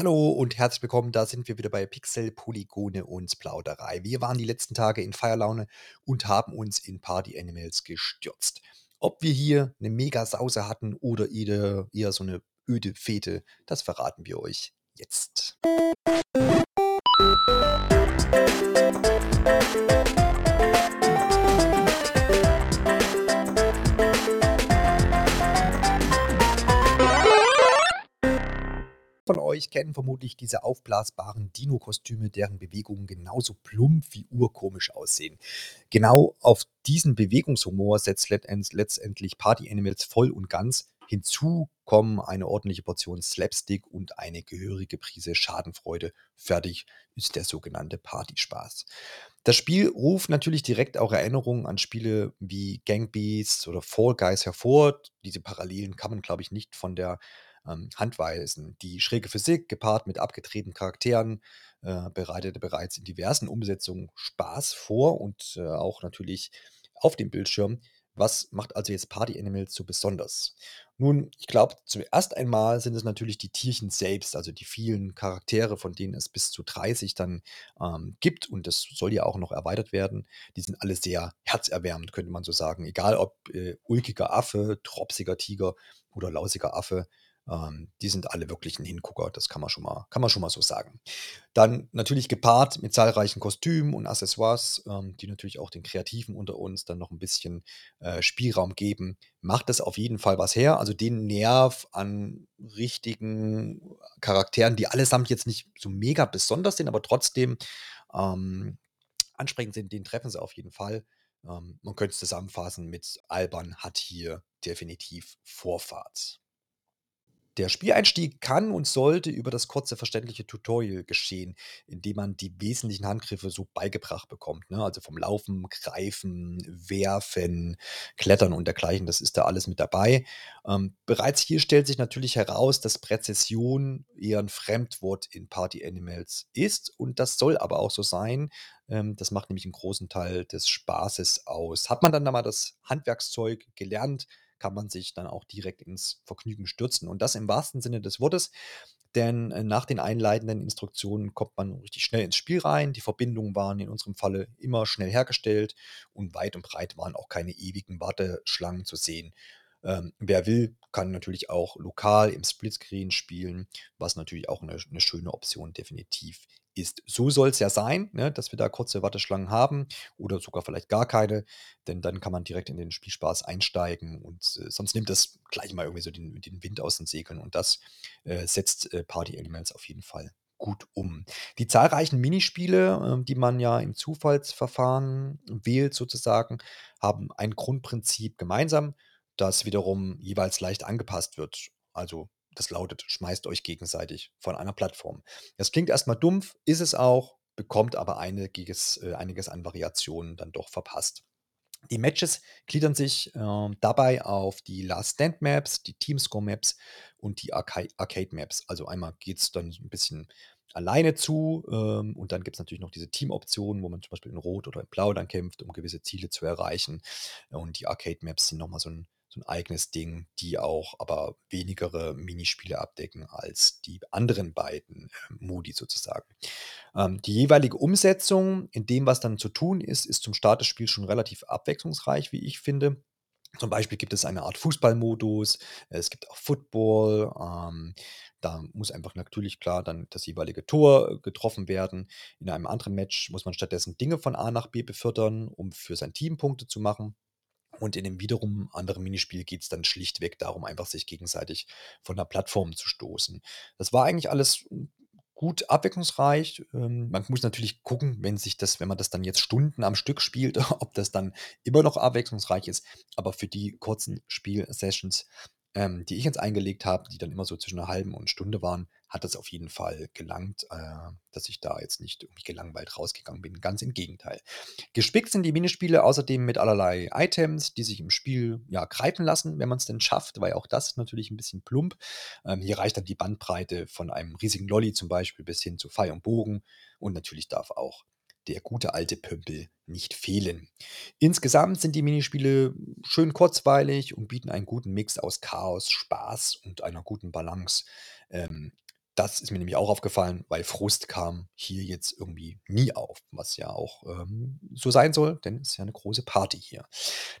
Hallo und herzlich willkommen. Da sind wir wieder bei Pixel, Polygone und Plauderei. Wir waren die letzten Tage in Feierlaune und haben uns in Party Animals gestürzt. Ob wir hier eine Mega-Sause hatten oder eher, eher so eine öde Fete, das verraten wir euch jetzt. Euch kennen vermutlich diese aufblasbaren Dino-Kostüme, deren Bewegungen genauso plump wie urkomisch aussehen. Genau auf diesen Bewegungshumor setzt letztendlich Party Animals voll und ganz. Hinzu kommen eine ordentliche Portion Slapstick und eine gehörige Prise Schadenfreude. Fertig ist der sogenannte Partyspaß. Das Spiel ruft natürlich direkt auch Erinnerungen an Spiele wie Gang Beasts oder Fall Guys hervor. Diese Parallelen kann man, glaube ich, nicht von der ähm, Handweisen. Die schräge Physik, gepaart mit abgedrehten Charakteren, äh, bereitete bereits in diversen Umsetzungen Spaß vor und äh, auch natürlich auf dem Bildschirm. Was macht also jetzt Party Animals so besonders? Nun, ich glaube, zuerst einmal sind es natürlich die Tierchen selbst, also die vielen Charaktere, von denen es bis zu 30 dann ähm, gibt und das soll ja auch noch erweitert werden. Die sind alle sehr herzerwärmend, könnte man so sagen. Egal ob äh, ulkiger Affe, tropsiger Tiger oder lausiger Affe, die sind alle wirklich ein Hingucker, das kann man schon mal kann man schon mal so sagen. Dann natürlich gepaart mit zahlreichen Kostümen und Accessoires, ähm, die natürlich auch den Kreativen unter uns dann noch ein bisschen, äh, Spielraum geben, macht das auf jeden Fall was her. Also, den Nerv an richtigen Charakteren, die allesamt jetzt nicht so mega besonders sind, aber trotzdem, ähm, ansprechend sind, den treffen sie auf jeden Fall. Ähm, man könnte es zusammenfassen mit: „Albern hat hier definitiv Vorfahrt.“ Der Spieleinstieg kann und sollte über das kurze, verständliche Tutorial geschehen, in dem man die wesentlichen Handgriffe so beigebracht bekommt, ne? Also vom Laufen, Greifen, Werfen, Klettern und dergleichen, das ist da alles mit dabei. Ähm, bereits hier stellt sich natürlich heraus, dass Präzision eher ein Fremdwort in Party Animals ist und das soll aber auch so sein. Ähm, das macht nämlich einen großen Teil des Spaßes aus. Hat man dann da mal das Handwerkszeug gelernt, kann man sich dann auch direkt ins Vergnügen stürzen. Und das im wahrsten Sinne des Wortes, denn äh, nach den einleitenden Instruktionen kommt man richtig schnell ins Spiel rein. Die Verbindungen waren in unserem Falle immer schnell hergestellt und weit und breit waren auch keine ewigen Warteschlangen zu sehen. Ähm, wer will, kann natürlich auch lokal im Splitscreen spielen, was natürlich auch eine, eine schöne Option definitiv ist. So soll es ja sein, ne, dass wir da kurze Warteschlangen haben oder sogar vielleicht gar keine, denn dann kann man direkt in den Spielspaß einsteigen und äh, sonst nimmt das gleich mal irgendwie so den, den Wind aus den Segeln und das äh, setzt äh, Party Elements auf jeden Fall gut um. Die zahlreichen Minispiele, äh, die man ja im Zufallsverfahren wählt sozusagen, haben ein Grundprinzip gemeinsam das wiederum jeweils leicht angepasst wird. Also das lautet, schmeißt euch gegenseitig von einer Plattform. Das klingt erstmal dumpf, ist es auch, bekommt aber einiges, äh, einiges an Variationen dann doch verpasst. Die Matches gliedern sich äh, dabei auf die Last Stand Maps, die Teamscore Maps und die Arca Arcade Maps. Also einmal geht es dann ein bisschen alleine zu ähm, und dann gibt es natürlich noch diese Team-Optionen, wo man zum Beispiel in Rot oder in Blau dann kämpft, um gewisse Ziele zu erreichen. Und die Arcade Maps sind nochmal so ein so ein eigenes Ding, die auch aber wenigere Minispiele abdecken als die anderen beiden äh, Modi sozusagen. Ähm, die jeweilige Umsetzung in dem, was dann zu tun ist, ist zum Start des Spiels schon relativ abwechslungsreich, wie ich finde. Zum Beispiel gibt es eine Art Fußballmodus, es gibt auch Football, ähm, da muss einfach natürlich klar dann das jeweilige Tor getroffen werden. In einem anderen Match muss man stattdessen Dinge von A nach B befördern, um für sein Team Punkte zu machen. Und in dem wiederum anderen Minispiel geht es dann schlichtweg darum, einfach sich gegenseitig von der Plattform zu stoßen. Das war eigentlich alles gut abwechslungsreich. Ähm, man muss natürlich gucken, wenn sich das, wenn man das dann jetzt Stunden am Stück spielt, ob das dann immer noch abwechslungsreich ist. Aber für die kurzen Spielsessions ähm, die ich jetzt eingelegt habe, die dann immer so zwischen einer halben und Stunde waren, hat das auf jeden Fall gelangt, äh, dass ich da jetzt nicht irgendwie gelangweilt rausgegangen bin. Ganz im Gegenteil. Gespickt sind die Minispiele außerdem mit allerlei Items, die sich im Spiel ja greifen lassen, wenn man es denn schafft, weil auch das natürlich ein bisschen plump. Ähm, hier reicht dann die Bandbreite von einem riesigen Lolly zum Beispiel bis hin zu Pfeil und Bogen. Und natürlich darf auch der gute alte Pömpel nicht fehlen. Insgesamt sind die Minispiele schön kurzweilig und bieten einen guten Mix aus Chaos, Spaß und einer guten Balance. Ähm, Das ist mir nämlich auch aufgefallen, weil Frust kam hier jetzt irgendwie nie auf, was ja auch, ähm, so sein soll, denn es ist ja 'ne große Party hier.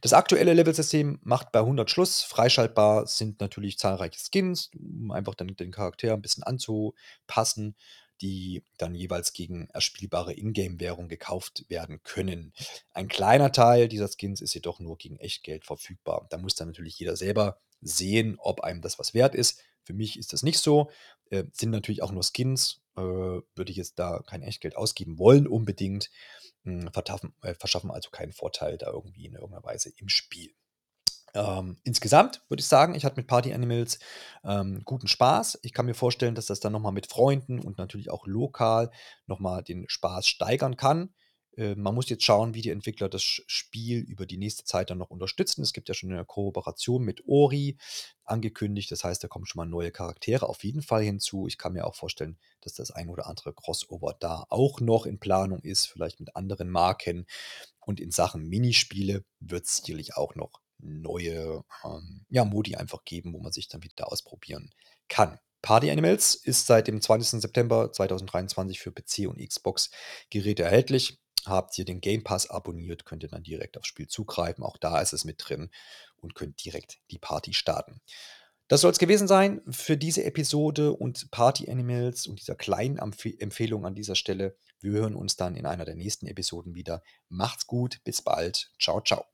Das aktuelle Levelsystem macht bei 100 Schluss. Freischaltbar sind natürlich zahlreiche Skins, um einfach dann den Charakter 'n bisschen anzupassen, die dann jeweils gegen erspielbare Ingame-Währung gekauft werden können. Ein kleiner Teil dieser Skins ist jedoch nur gegen Echtgeld verfügbar. Da muss dann natürlich jeder selber sehen, ob einem das was wert ist. Für mich ist das nicht so. Äh, sind natürlich auch nur Skins, äh, würde ich jetzt da kein Echtgeld ausgeben wollen unbedingt, hm, äh, verschaffen also keinen Vorteil da irgendwie in irgendeiner Weise im Spiel. Ähm, insgesamt würde ich sagen, ich hatte mit Party Animals, ähm, guten Spaß. Ich kann mir vorstellen, dass das dann noch mal mit Freunden und natürlich auch lokal noch mal den Spaß steigern kann. Äh, man muss jetzt schauen, wie die Entwickler das Spiel über die nächste Zeit dann noch unterstützen. Es gibt ja schon 'ne Kooperation mit Ori angekündigt. Das heißt, da kommen schon mal neue Charaktere auf jeden Fall hinzu. Ich kann mir auch vorstellen, dass das ein oder andere Crossover da auch noch in Planung ist, vielleicht mit anderen Marken. Und in Sachen Minispiele wird's sicherlich auch noch neue, ähm, ja, Modi einfach geben, wo man sich dann wieder ausprobieren kann. Party Animals ist seit dem 20. September 2023 für PC und Xbox-Geräte erhältlich. Habt ihr den Game Pass abonniert, könnt ihr dann direkt aufs Spiel zugreifen. Auch da ist es mit drin und könnt direkt die Party starten. Das soll's gewesen sein für diese Episode und Party Animals und dieser kleinen Empfeh Empfehlung an dieser Stelle. Wir hören uns dann in einer der nächsten Episoden wieder. Macht's gut, bis bald. Tschau, tschau.